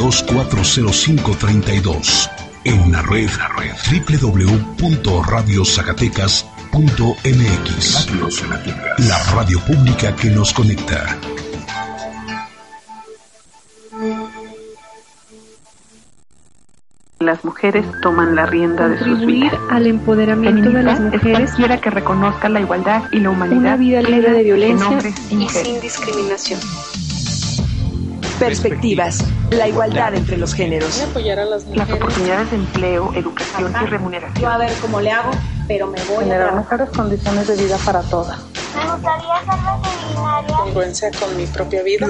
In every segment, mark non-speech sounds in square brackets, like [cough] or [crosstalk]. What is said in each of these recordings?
92-40532. En la red, la red www.radiozacatecas.mx. La radio pública que nos conecta. las mujeres toman la rienda de sus vidas. al empoderamiento de las mujeres. quiera que reconozca la igualdad y la humanidad. Una vida libre de violencia y sin discriminación. Perspectivas. La igualdad entre los géneros. Apoyar a las, las oportunidades de empleo, educación y remuneración. Yo a ver cómo le hago, pero me voy Generar mejores condiciones de vida para todas. Me gustaría ser veterinaria. Congruencia con mi propia vida.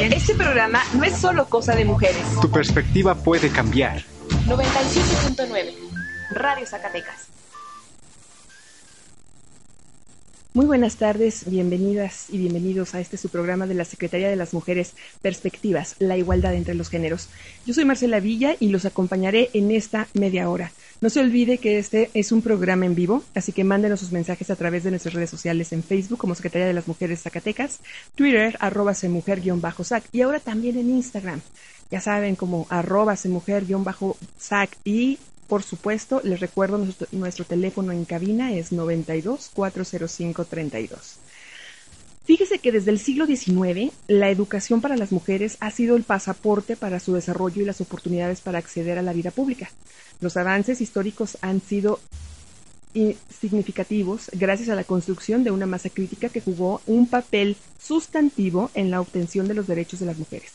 E este programa no es solo cosa de mujeres. Tu perspectiva puede cambiar. 97.9 Radio Zacatecas. Muy buenas tardes, bienvenidas y bienvenidos a este su programa de la Secretaría de las Mujeres, Perspectivas, la igualdad entre los géneros. Yo soy Marcela Villa y los acompañaré en esta media hora. No se olvide que este es un programa en vivo, así que mándenos sus mensajes a través de nuestras redes sociales en Facebook como Secretaría de las Mujeres Zacatecas, Twitter arroba mujer-sac y ahora también en Instagram. Ya saben como arroba mujer-sac y por supuesto, les recuerdo nuestro, nuestro, teléfono en cabina es 92 405 32. Fíjese que desde el siglo XIX la educación para las mujeres ha sido el pasaporte para su desarrollo y las oportunidades para acceder a la vida pública. Los avances históricos han sido significativos gracias a la construcción de una masa crítica que jugó un papel sustantivo en la obtención de los derechos de las mujeres.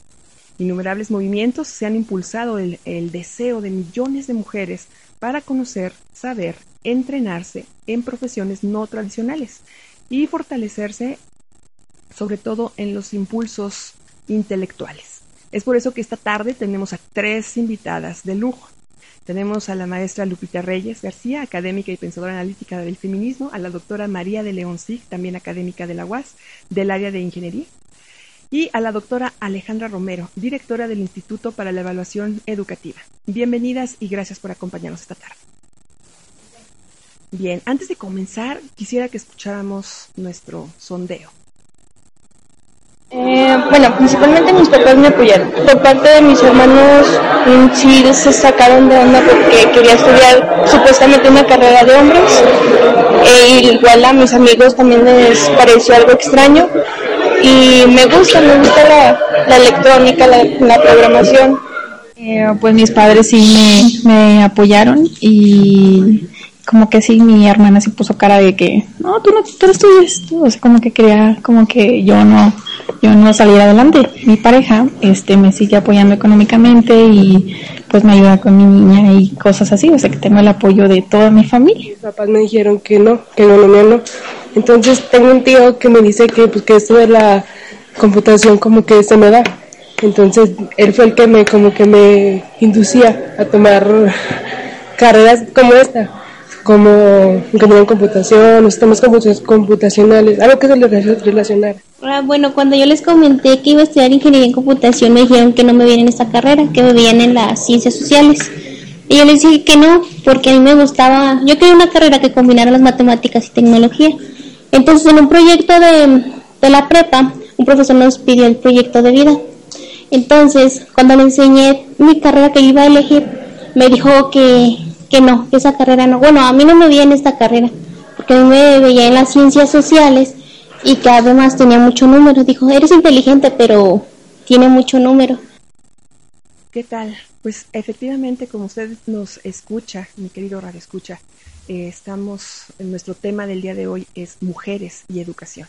Innumerables movimientos se han impulsado el, el deseo de millones de mujeres para conocer, saber, entrenarse en profesiones no tradicionales y fortalecerse sobre todo en los impulsos intelectuales. Es por eso que esta tarde tenemos a tres invitadas de lujo. Tenemos a la maestra Lupita Reyes García, académica y pensadora analítica del feminismo, a la doctora María de León Sig, también académica de la UAS, del área de ingeniería, y a la doctora Alejandra Romero, directora del Instituto para la Evaluación Educativa. Bienvenidas y gracias por acompañarnos esta tarde. Bien, antes de comenzar, quisiera que escucháramos nuestro sondeo. Eh, bueno, principalmente mis papás me apoyaron. Por parte de mis hermanos, sí se sacaron de onda porque quería estudiar supuestamente una carrera de hombres. E igual a mis amigos también les pareció algo extraño. Y me gusta, me gusta la, la electrónica, la, programación. Eh, pues mis padres sí me, me apoyaron y como que sí mi hermana se puso cara de que no tú no tú no estudias tú o sea como que quería como que yo no yo no saliera adelante. Mi pareja este me sigue apoyando económicamente y pues me ayuda con mi niña y cosas así. O sea que tengo el apoyo de toda mi familia. Mis papás me dijeron que no que no no no entonces tengo un tío que me dice que pues que esto de la computación como que se me da. Entonces él fue el que me como que me inducía a tomar carreras como esta como ingeniería en computación, sistemas computacionales, algo que se les relacionar. Ah, bueno, cuando yo les comenté que iba a estudiar ingeniería en computación, me dijeron que no me veían en esta carrera, que me veían en las ciencias sociales. Y yo les dije que no, porque a mí me gustaba, yo quería una carrera que combinara las matemáticas y tecnología. Entonces, en un proyecto de, de la prepa, un profesor nos pidió el proyecto de vida. Entonces, cuando le enseñé mi carrera que iba a elegir, me dijo que que no, que esa carrera no. Bueno, a mí no me veía en esta carrera, porque a mí me veía en las ciencias sociales y que además tenía mucho número. Dijo, eres inteligente, pero tiene mucho número. ¿Qué tal? Pues efectivamente, como usted nos escucha, mi querido Radio Escucha, eh, estamos, en nuestro tema del día de hoy es mujeres y educación.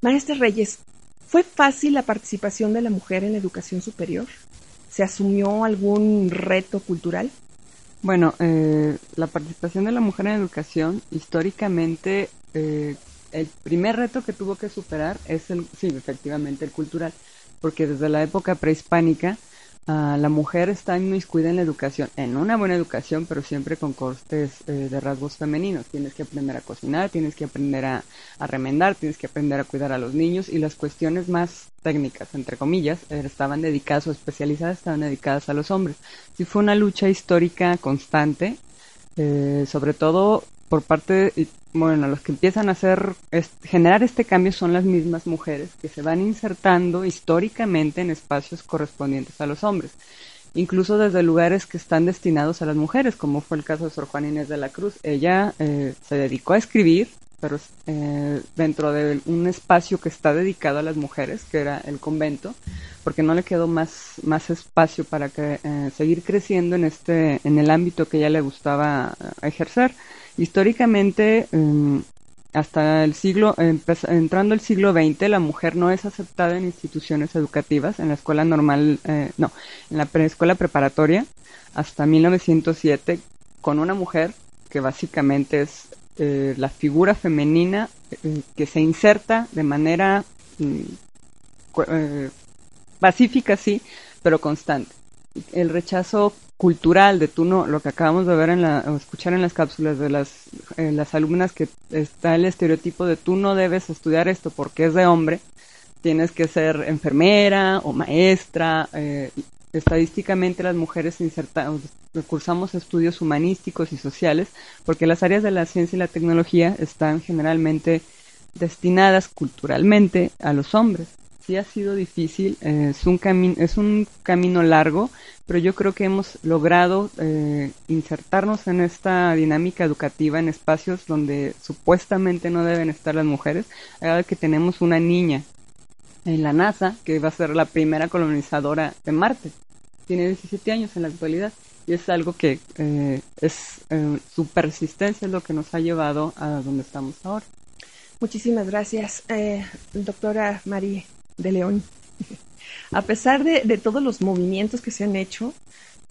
Maestra Reyes, ¿fue fácil la participación de la mujer en la educación superior? ¿Se asumió algún reto cultural? Bueno, eh, la participación de la mujer en educación, históricamente, eh, el primer reto que tuvo que superar es el, sí, efectivamente, el cultural, porque desde la época prehispánica, Uh, la mujer está inmiscuida en la educación, en una buena educación, pero siempre con costes eh, de rasgos femeninos. Tienes que aprender a cocinar, tienes que aprender a, a, remendar, tienes que aprender a cuidar a los niños y las cuestiones más técnicas, entre comillas, eh, estaban dedicadas o especializadas, estaban dedicadas a los hombres. Sí fue una lucha histórica constante, eh, sobre todo por parte, bueno, los que empiezan a hacer, generar este cambio son las mismas mujeres que se van insertando históricamente en espacios correspondientes a los hombres, incluso desde lugares que están destinados a las mujeres, como fue el caso de Sor Juana Inés de la Cruz. Ella eh, se dedicó a escribir, pero eh, dentro de un espacio que está dedicado a las mujeres, que era el convento, porque no le quedó más, más espacio para que, eh, seguir creciendo en, este, en el ámbito que ella le gustaba ejercer. Históricamente, em, hasta el siglo, entrando el siglo XX, la mujer no es aceptada en instituciones educativas, en la escuela normal, eh, no, en la escuela preparatoria, hasta 1907, con una mujer que básicamente es eh, la figura femenina eh, que se inserta de manera mm, pacífica, sí, pero constante. El rechazo cultural de tú no, lo que acabamos de ver en la, o escuchar en las cápsulas de las, las alumnas que está el estereotipo de tú no debes estudiar esto porque es de hombre, tienes que ser enfermera o maestra. Eh, estadísticamente las mujeres insertamos, cursamos estudios humanísticos y sociales porque las áreas de la ciencia y la tecnología están generalmente destinadas culturalmente a los hombres sí ha sido difícil, eh, es, un camino es un camino largo, pero yo creo que hemos logrado eh, insertarnos en esta dinámica educativa en espacios donde supuestamente no deben estar las mujeres, ahora que tenemos una niña en la NASA que va a ser la primera colonizadora de Marte. Tiene 17 años en la actualidad y es algo que eh, es su persistencia lo que nos ha llevado a donde estamos ahora. Muchísimas gracias, doctora María de León. A pesar de, todos los movimientos que se han hecho,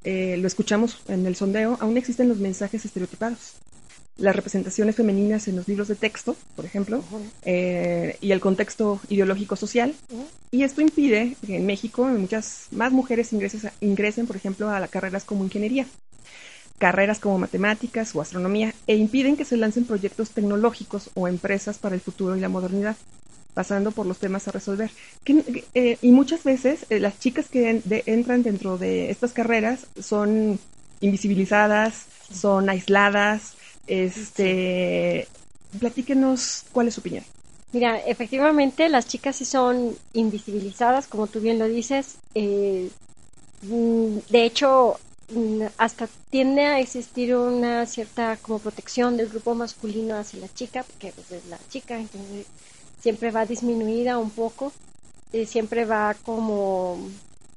eh, lo escuchamos en el sondeo, aún existen los mensajes estereotipados. Las representaciones femeninas en los libros de texto, por ejemplo, eh, y el contexto ideológico social. Y esto impide que en México muchas más mujeres ingresen, ingresen, por ejemplo, a carreras como ingeniería, carreras como matemáticas o astronomía, e impiden que se lancen proyectos tecnológicos o empresas para el futuro y la modernidad pasando por los temas a resolver. Eh, y muchas veces eh, las chicas que entran dentro de estas carreras son invisibilizadas, son aisladas. Este, platíquenos cuál es su opinión. Mira, efectivamente las chicas sí son invisibilizadas, como tú bien lo dices. Eh, mm, de hecho, mm, hasta tiende a existir una cierta como protección del grupo masculino hacia la chica, porque pues, es la chica, entonces siempre va disminuida un poco, eh, siempre va como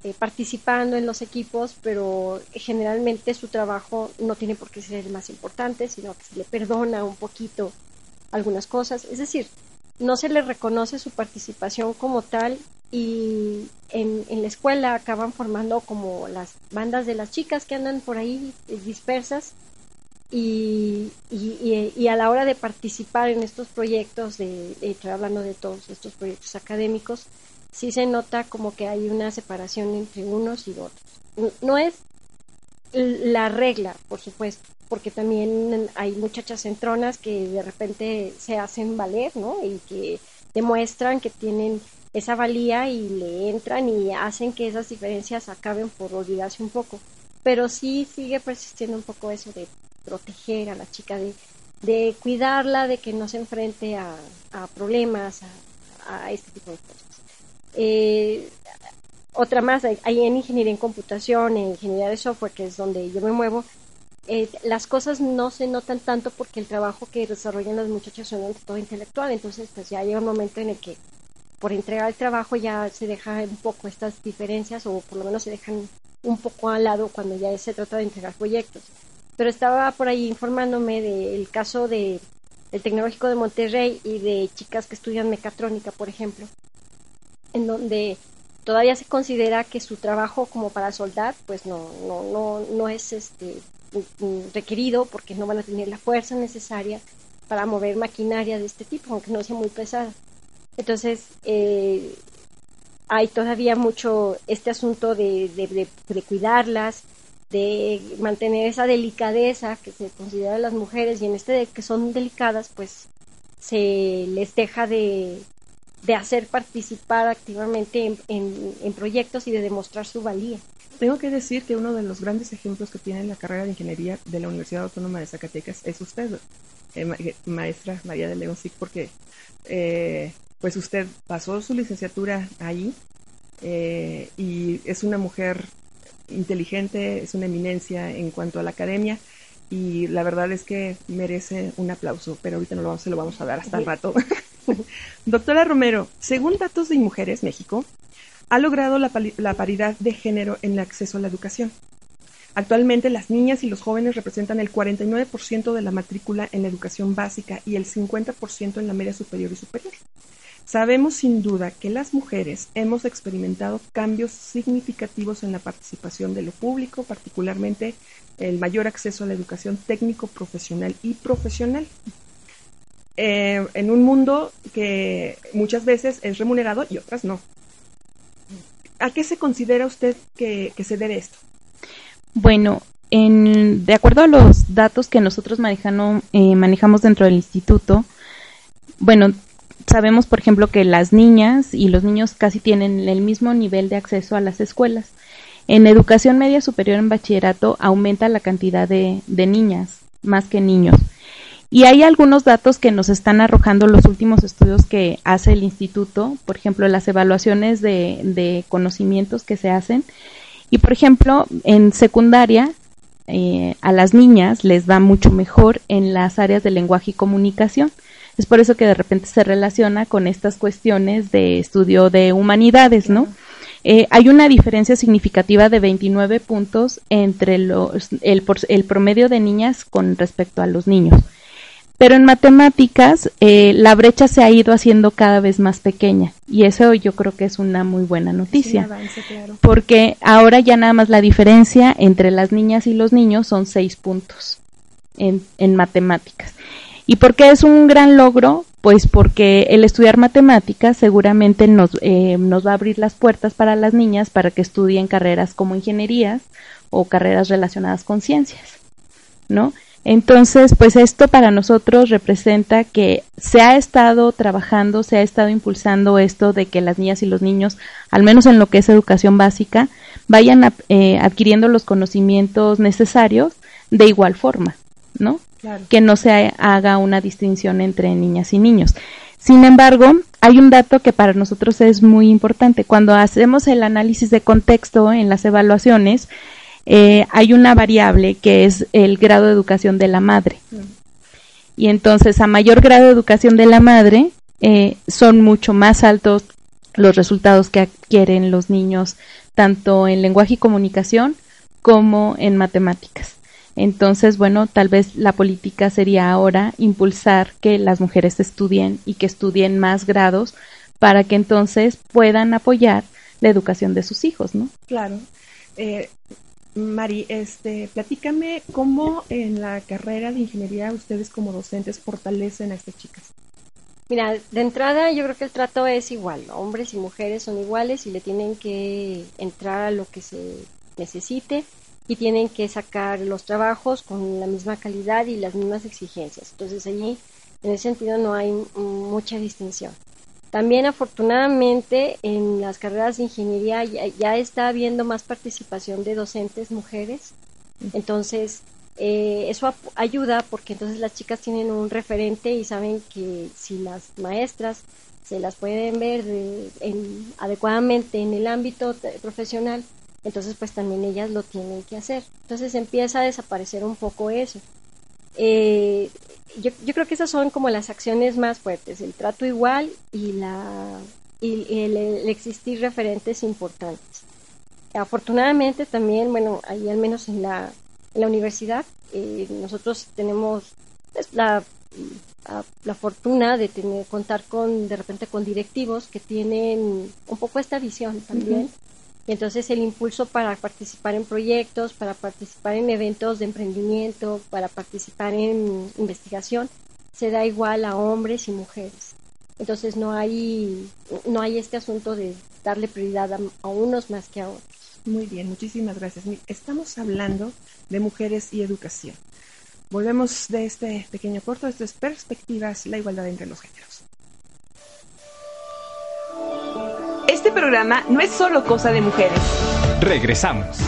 eh, participando en los equipos, pero generalmente su trabajo no tiene por qué ser el más importante, sino que se le perdona un poquito algunas cosas. Es decir, no se le reconoce su participación como tal y en, en la escuela acaban formando como las bandas de las chicas que andan por ahí eh, dispersas y, y, a la hora de participar en estos proyectos, de, estoy hablando de todos estos proyectos académicos, sí se nota como que hay una separación entre unos y otros. No es la regla, por supuesto, porque también hay muchachas centronas que de repente se hacen valer, ¿no? Y que demuestran que tienen esa valía y le entran y hacen que esas diferencias acaben por olvidarse un poco. Pero sí sigue persistiendo un poco eso de proteger a la chica, de, de cuidarla, de que no se enfrente a, problemas, a, este tipo de cosas. Eh, otra más, hay en ingeniería en computación, en ingeniería de software, que es donde yo me muevo, eh, las cosas no se notan tanto porque el trabajo que desarrollan las muchachas son todo intelectual, entonces pues ya llega un momento en el que por entregar el trabajo ya se deja un poco estas diferencias o por lo menos se dejan un poco al lado cuando ya se trata de entregar proyectos pero estaba por ahí informándome del caso de el Tecnológico de Monterrey y de chicas que estudian mecatrónica, por ejemplo, en donde todavía se considera que su trabajo como para soldar, pues no, no, no, no es este requerido porque no van a tener la fuerza necesaria para mover maquinaria de este tipo, aunque no sea muy pesada. Entonces, eh, hay todavía mucho este asunto de, de, de cuidarlas, de mantener esa delicadeza que se considera las mujeres y en este de que son delicadas, pues se les deja de, de hacer participar activamente en, en, proyectos y de demostrar su valía. Tengo que decir que uno de los grandes ejemplos que tiene la carrera de ingeniería de la Universidad Autónoma de Zacatecas es usted, eh, maestra María de León, porque eh, pues usted pasó su licenciatura ahí eh, y es una mujer inteligente, es una eminencia en cuanto a la academia y la verdad es que merece un aplauso, pero ahorita no lo vamos, se lo vamos a dar hasta el rato. [laughs] Doctora Romero, según datos de Mujeres México, ha logrado la, la paridad de género en el acceso a la educación. Actualmente las niñas y los jóvenes representan el 49% de la matrícula en la educación básica y el 50% en la media superior y superior. Sabemos sin duda que las mujeres hemos experimentado cambios significativos en la participación de lo público, particularmente el mayor acceso a la educación técnico, profesional y profesional. Eh, en un mundo que muchas veces es remunerado y otras no. ¿A qué se considera usted que se debe esto? Bueno, en, de acuerdo a los datos que nosotros eh, manejamos dentro del instituto, bueno, sabemos, por ejemplo, que las niñas y los niños casi tienen el mismo nivel de acceso a las escuelas. En educación media superior en bachillerato aumenta la cantidad de, niñas más que niños. Y hay algunos datos que nos están arrojando los últimos estudios que hace el instituto, por ejemplo, las evaluaciones de conocimientos que se hacen y por ejemplo, en secundaria, eh, a las niñas les va mucho mejor en las áreas de lenguaje y comunicación. Es por eso que de repente se relaciona con estas cuestiones de estudio de humanidades, ¿no? Eh, hay una diferencia significativa de 29 puntos entre los, el, el promedio de niñas con respecto a los niños. Pero en matemáticas eh, la brecha se ha ido haciendo cada vez más pequeña y eso yo creo que es una muy buena noticia. Porque ahora ya nada más la diferencia entre las niñas y los niños son seis puntos en, en matemáticas. ¿Y por qué es un gran logro? Pues porque el estudiar matemáticas seguramente nos, eh, nos va a abrir las puertas para las niñas para que estudien carreras como ingenierías o carreras relacionadas con ciencias, ¿no? Entonces, pues esto para nosotros representa que se ha estado trabajando, se ha estado impulsando esto de que las niñas y los niños, al menos en lo que es educación básica, vayan eh, adquiriendo los conocimientos necesarios de igual forma, ¿no? Que no se haga una distinción entre niñas y niños. Sin embargo, hay un dato que para nosotros es muy importante. Cuando hacemos el análisis de contexto en las evaluaciones, eh, hay una variable que es el grado de educación de la madre. Y entonces, a mayor grado de educación de la madre, eh, son mucho más altos los resultados que adquieren los niños, tanto en lenguaje y comunicación como en matemáticas. Entonces, bueno, tal vez la política sería ahora impulsar que las mujeres estudien y que estudien más grados para que entonces puedan apoyar la educación de sus hijos, ¿no? Claro. Eh, Mari, este, platícame cómo en la carrera de ingeniería ustedes como docentes fortalecen a estas chicas. Mira, de entrada yo creo que el trato es igual, hombres y mujeres son iguales y le tienen que entrar a lo que se necesite y tienen que sacar los trabajos con la misma calidad y las mismas exigencias. Entonces allí, en ese sentido, no hay mucha distinción. También afortunadamente en las carreras de ingeniería ya, está habiendo más participación de docentes mujeres. Entonces, eh, eso ayuda porque entonces las chicas tienen un referente y saben que si las maestras se las pueden ver adecuadamente en el ámbito profesional, entonces pues también ellas lo tienen que hacer. Entonces empieza a desaparecer un poco eso. Eh, yo, yo, creo que esas son como las acciones más fuertes, el trato igual y, la, y, el, existir referentes importantes. Afortunadamente también, bueno, ahí al menos en la, en la universidad, eh, nosotros tenemos pues, la, la, fortuna de tener, contar con, de repente, con directivos que tienen un poco esta visión también. Y entonces el impulso para participar en proyectos, para participar en eventos de emprendimiento, para participar en investigación, se da igual a hombres y mujeres. Entonces no hay, no hay este asunto de darle prioridad a, unos más que a otros. Muy bien, muchísimas gracias. Estamos hablando de mujeres y educación. Volvemos de este pequeño corto, estas perspectivas, la igualdad entre los géneros. Este programa no es solo cosa de mujeres. Regresamos.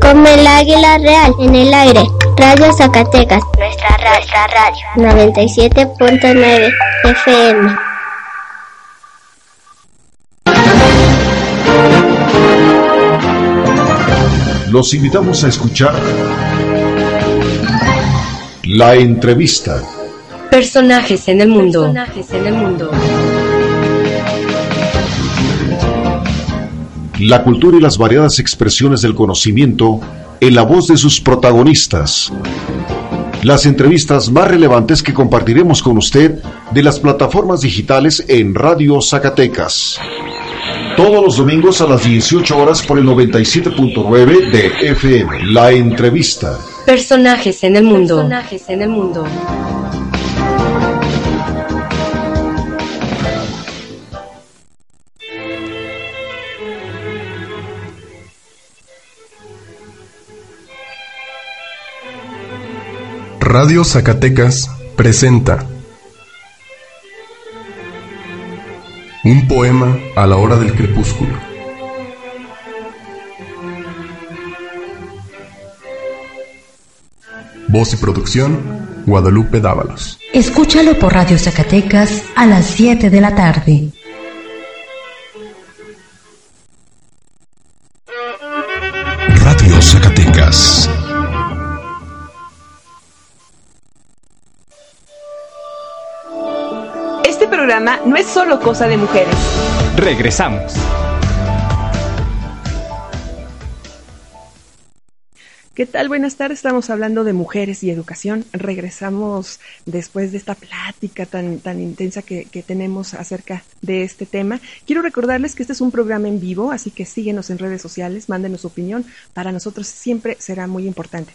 Como el águila real en el aire. Radio Zacatecas. Nuestra, nuestra radio. 97.9 FM. Los invitamos a escuchar la entrevista. Personajes en el mundo. Personajes en el mundo. La cultura y las variadas expresiones del conocimiento en la voz de sus protagonistas. Las entrevistas más relevantes que compartiremos con usted de las plataformas digitales en Radio Zacatecas. Todos los domingos a las 18 horas por el 97.9 de FM. La entrevista. Personajes en el mundo. Personajes en el mundo. Radio Zacatecas presenta Un poema a la hora del crepúsculo. Voz y producción, Guadalupe Dávalos. Escúchalo por Radio Zacatecas a las 7 de la tarde. Solo cosa de mujeres. Regresamos. ¿Qué tal? Buenas tardes. Estamos hablando de mujeres y educación. Regresamos después de esta plática tan, tan intensa que, que, tenemos acerca de este tema. Quiero recordarles que este es un programa en vivo, así que síguenos en redes sociales, mándenos su opinión. Para nosotros siempre será muy importante.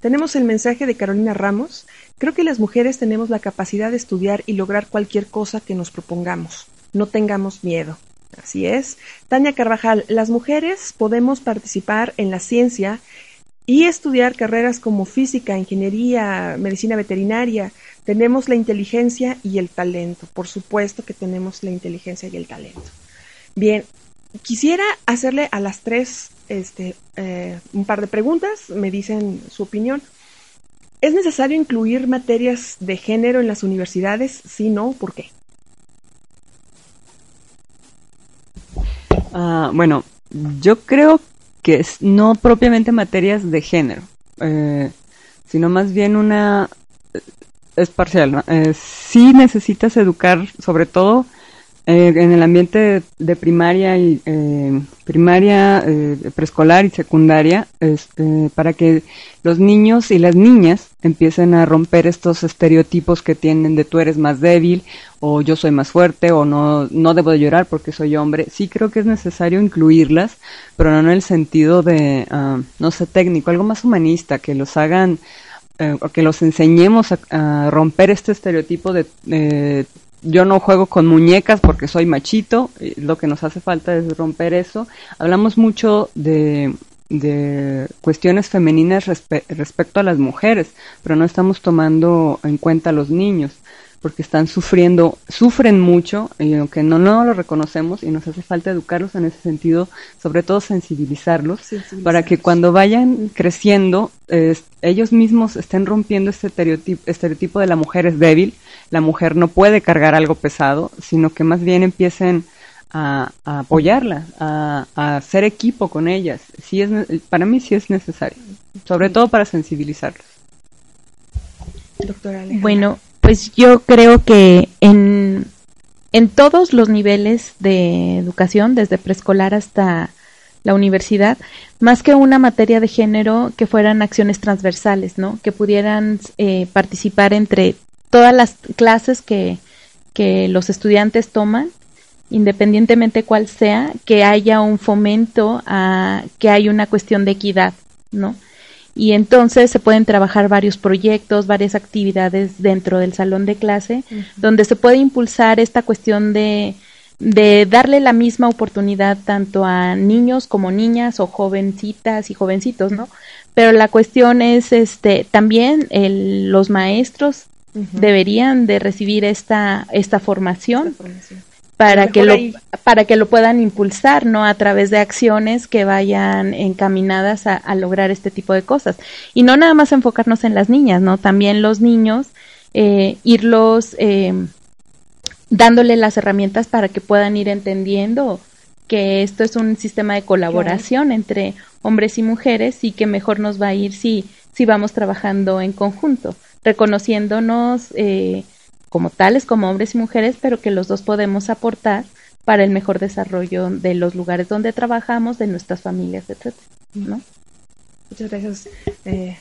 Tenemos el mensaje de Carolina Ramos. Creo que las mujeres tenemos la capacidad de estudiar y lograr cualquier cosa que nos propongamos. No tengamos miedo. Así es. Tania Carvajal, las mujeres podemos participar en la ciencia y estudiar carreras como física, ingeniería, medicina veterinaria. Tenemos la inteligencia y el talento. Por supuesto que tenemos la inteligencia y el talento. Bien, quisiera hacerle a las tres este, eh, un par de preguntas. Me dicen su opinión. ¿Es necesario incluir materias de género en las universidades? Si no, ¿por qué? Uh, bueno, yo creo que es no propiamente materias de género, eh, sino más bien una es parcial. ¿no? Eh, sí necesitas educar, sobre todo eh, en el ambiente de, primaria y eh, primaria, eh, preescolar y secundaria, este, para que los niños y las niñas empiecen a romper estos estereotipos que tienen de tú eres más débil o yo soy más fuerte o no no debo de llorar porque soy hombre. Sí creo que es necesario incluirlas, pero no en el sentido de uh, no sé técnico, algo más humanista, que los hagan eh, que los enseñemos a, a, romper este estereotipo de eh, yo no juego con muñecas porque soy machito, lo que nos hace falta es romper eso. Hablamos mucho de, de cuestiones femeninas respe respecto a las mujeres, pero no estamos tomando en cuenta a los niños porque están sufriendo, sufren mucho, y aunque no, no lo reconocemos, y nos hace falta educarlos en ese sentido, sobre todo sensibilizarlos, sensibilizarlos. para que cuando vayan creciendo, eh, ellos mismos estén rompiendo este estereotipo, estereotipo de la mujer es débil, la mujer no puede cargar algo pesado, sino que más bien empiecen a, a apoyarla, a, a, hacer equipo con ellas. Sí es, para mí sí es necesario, sobre todo para sensibilizarlos. Doctora bueno, pues yo creo que en, en todos los niveles de educación, desde preescolar hasta la universidad, más que una materia de género, que fueran acciones transversales, ¿no? Que pudieran eh, participar entre todas las clases que, que los estudiantes toman, independientemente cuál sea, que haya un fomento a que haya una cuestión de equidad, ¿no? y entonces se pueden trabajar varios proyectos, varias actividades dentro del salón de clase, uh -huh. donde se puede impulsar esta cuestión de, de darle la misma oportunidad tanto a niños como niñas o jovencitas y jovencitos, ¿no? Pero la cuestión es, este, también el, los maestros uh -huh. deberían de recibir esta, esta formación. Esta formación. para que lo para que lo puedan impulsar no a través de acciones que vayan encaminadas a, lograr este tipo de cosas. Y no nada más enfocarnos en las niñas no también los niños eh, irlos eh, dándole las herramientas para que puedan ir entendiendo que esto es un sistema de colaboración entre hombres y mujeres y que mejor nos va a ir si si vamos trabajando en conjunto reconociéndonos eh, como tales, como hombres y mujeres, pero que los dos podemos aportar para el mejor desarrollo de los lugares donde trabajamos, de nuestras familias, etcétera, ¿no? Muchas gracias, eh,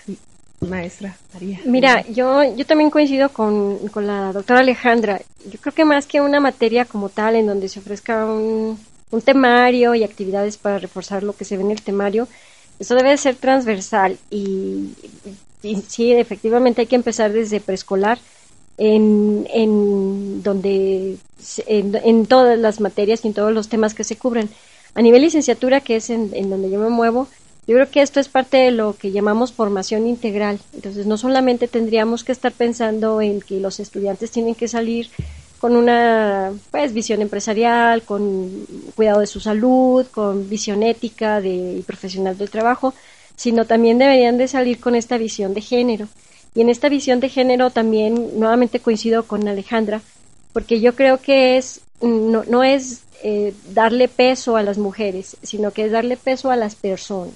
maestra María. Mira, yo, yo también coincido con, con, la doctora Alejandra. Yo creo que más que una materia como tal en donde se ofrezca un, un temario y actividades para reforzar lo que se ve en el temario, eso debe ser transversal y, y sí, efectivamente hay que empezar desde preescolar en, en donde en, todas las materias y en todos los temas que se cubren. A nivel licenciatura, que es en, en donde yo me muevo, yo creo que esto es parte de lo que llamamos formación integral. Entonces, no solamente tendríamos que estar pensando en que los estudiantes tienen que salir con una pues visión empresarial, con cuidado de su salud, con visión ética de, y profesional del trabajo, sino también deberían de salir con esta visión de género. Y en esta visión de género también nuevamente coincido con Alejandra, porque yo creo que es no, no es eh, darle peso a las mujeres, sino que es darle peso a las personas.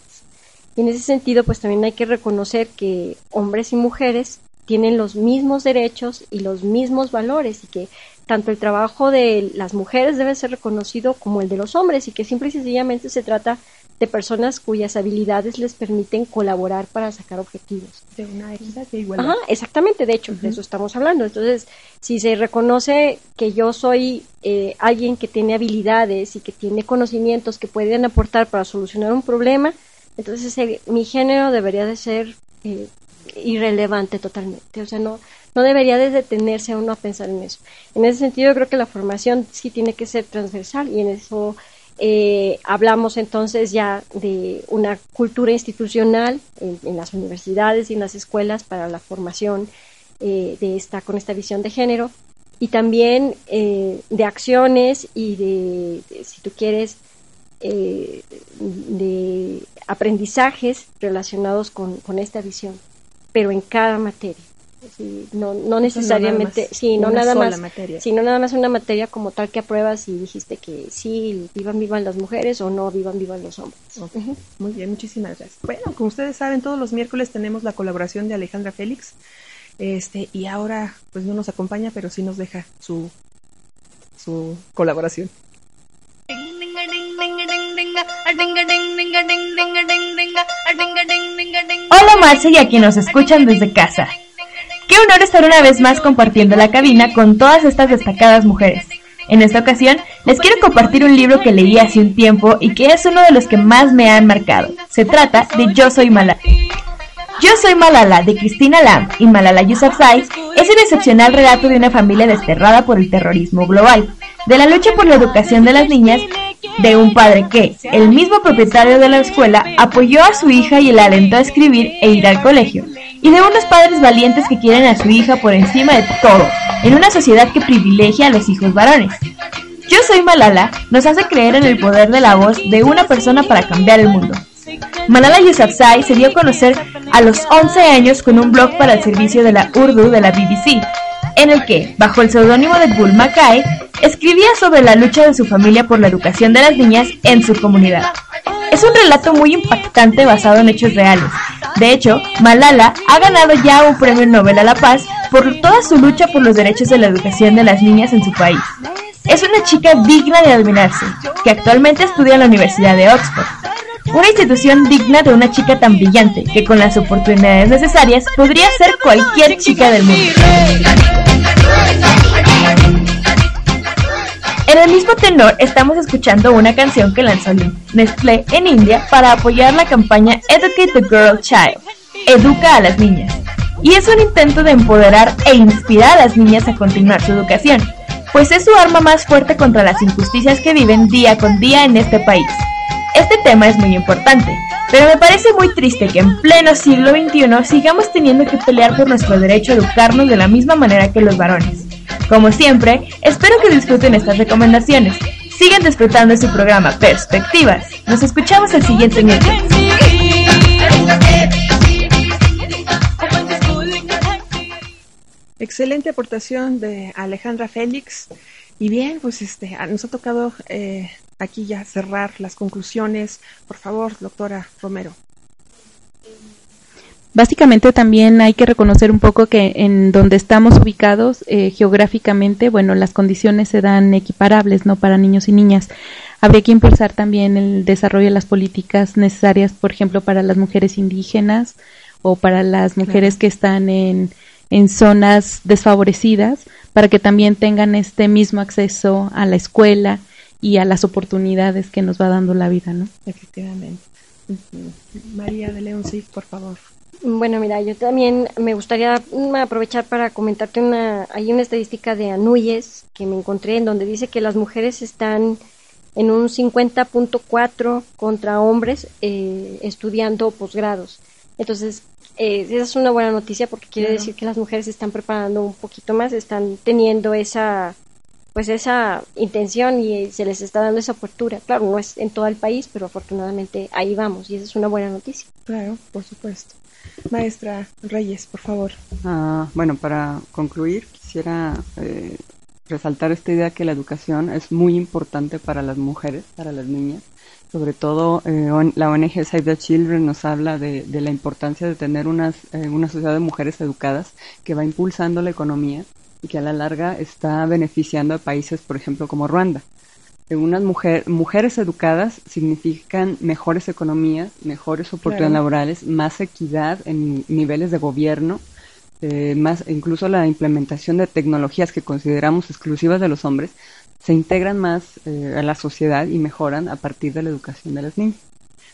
Y en ese sentido, pues también hay que reconocer que hombres y mujeres tienen los mismos derechos y los mismos valores y que tanto el trabajo de las mujeres debe ser reconocido como el de los hombres y que simple y sencillamente se trata de personas cuyas habilidades les permiten colaborar para sacar objetivos. De una equidad de igualdad. Ajá, exactamente, de hecho, de eso estamos hablando. Entonces, si se reconoce que yo soy eh, alguien que tiene habilidades y que tiene conocimientos que pueden aportar para solucionar un problema, entonces mi género debería de ser eh, irrelevante totalmente. O sea, no, no debería de detenerse a uno a pensar en eso. En ese sentido, creo que la formación sí tiene que ser transversal y en eso eh, hablamos entonces ya de una cultura institucional en, las universidades y en las escuelas para la formación eh, de esta, con esta visión de género y también eh, de acciones y de, si tú quieres, de aprendizajes relacionados con esta visión, pero en cada materia no, no necesariamente, sí, no nada más, sino nada más una materia como tal que apruebas y dijiste que sí, vivan vivan las mujeres o no vivan vivan los hombres. Muy bien, muchísimas gracias. Bueno, como ustedes saben, todos los miércoles tenemos la colaboración de Alejandra Félix, este, y ahora pues no nos acompaña, pero sí nos deja su, su colaboración. Hola Marce y a quienes nos escuchan desde casa. Qué honor estar una vez más compartiendo la cabina con todas estas destacadas mujeres. En esta ocasión les quiero compartir un libro que leí hace un tiempo y que es uno de los que más me han marcado. Se trata de Yo Soy Malala. Yo Soy Malala de Cristina Lam y Malala Yousafzai es un excepcional relato de una familia desterrada por el terrorismo global, de la lucha por la educación de las niñas, de un padre que, el mismo propietario de la escuela, apoyó a su hija y la alentó a escribir e ir al colegio, y de unos padres valientes que quieren a su hija por encima de todo, en una sociedad que privilegia a los hijos varones. Yo soy Malala nos hace creer en el poder de la voz de una persona para cambiar el mundo. Malala Yousafzai se dio a conocer a los 11 años con un blog para el servicio de la Urdu de la BBC, en el que, bajo el seudónimo de Bull Mackay, escribía sobre la lucha de su familia por la educación de las niñas en su comunidad. Es un relato muy impactante basado en hechos reales. De hecho, Malala ha ganado ya un premio Nobel a la Paz por toda su lucha por los derechos de la educación de las niñas en su país. Es una chica digna de admirarse, que actualmente estudia en la Universidad de Oxford. Una institución digna de una chica tan brillante que con las oportunidades necesarias podría ser cualquier chica del mundo. En el mismo tenor estamos escuchando una canción que lanzó Nestlé en India para apoyar la campaña Educate the Girl Child, Educa a las niñas. Y es un intento de empoderar e inspirar a las niñas a continuar su educación, pues es su arma más fuerte contra las injusticias que viven día con día en este país. Este tema es muy importante, pero me parece muy triste que en pleno siglo XXI sigamos teniendo que pelear por nuestro derecho a educarnos de la misma manera que los varones Como siempre, espero que disfruten estas recomendaciones. Sigan disfrutando su programa Perspectivas. Nos escuchamos el siguiente miércoles. Excelente aportación de Alejandra Félix. Y bien, pues este, nos ha tocado eh, aquí ya cerrar las conclusiones. Por favor, doctora Romero. Básicamente también hay que reconocer un poco que en donde estamos ubicados eh, geográficamente, bueno, las condiciones se dan equiparables, ¿no? Para niños y niñas. Habría que impulsar también el desarrollo de las políticas necesarias, por ejemplo, para las mujeres indígenas o para las mujeres que están en, en zonas desfavorecidas, para que también tengan este mismo acceso a la escuela y a las oportunidades que nos va dando la vida, ¿no? Efectivamente. María de León, sí, por favor. Bueno, mira, yo también me gustaría mm, aprovechar para comentarte una, hay una estadística de Anuyes que me encontré en donde dice que las mujeres están en un 50.4 contra hombres eh, estudiando posgrados. Entonces, eh, esa es una buena noticia porque quiere decir que las mujeres se están preparando un poquito más, están teniendo esa pues esa intención y se les está dando esa apertura. Claro, no es en todo el país, pero afortunadamente ahí vamos y esa es una buena noticia. Claro, por supuesto. Maestra Reyes, por favor. Ah, bueno, para concluir, quisiera eh, resaltar esta idea que la educación es muy importante para las mujeres, para las niñas. Sobre todo eh, la ONG Save the Children nos habla de, la importancia de tener unas, eh, una sociedad de mujeres educadas que va impulsando la economía y que a la larga está beneficiando a países, por ejemplo, como Ruanda unas mujeres educadas significan mejores economías, mejores oportunidades laborales, más equidad en niveles de gobierno, eh, más incluso la implementación de tecnologías que consideramos exclusivas de los hombres se integran más eh, a la sociedad y mejoran a partir de la educación de las niñas.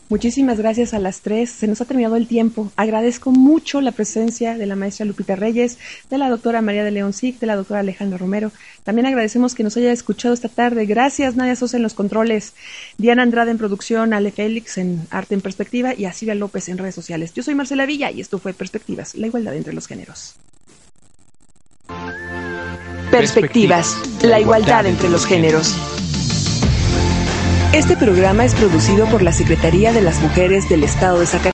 Muchísimas gracias a las tres. Se nos ha terminado el tiempo. Agradezco mucho la presencia de la maestra Lupita Reyes, de la doctora María de León Sic, de la doctora Alejandra Romero. También agradecemos que nos haya escuchado esta tarde. Gracias, Nadia Sosa en los controles, Diana Andrade en producción, Ale Félix en Arte en Perspectiva y a Silvia López en redes sociales. Yo soy Marcela Villa y esto fue Perspectivas, la igualdad entre los géneros. Perspectivas, la igualdad entre los géneros. Este programa es producido por la Secretaría de las Mujeres del Estado de Zacatecas.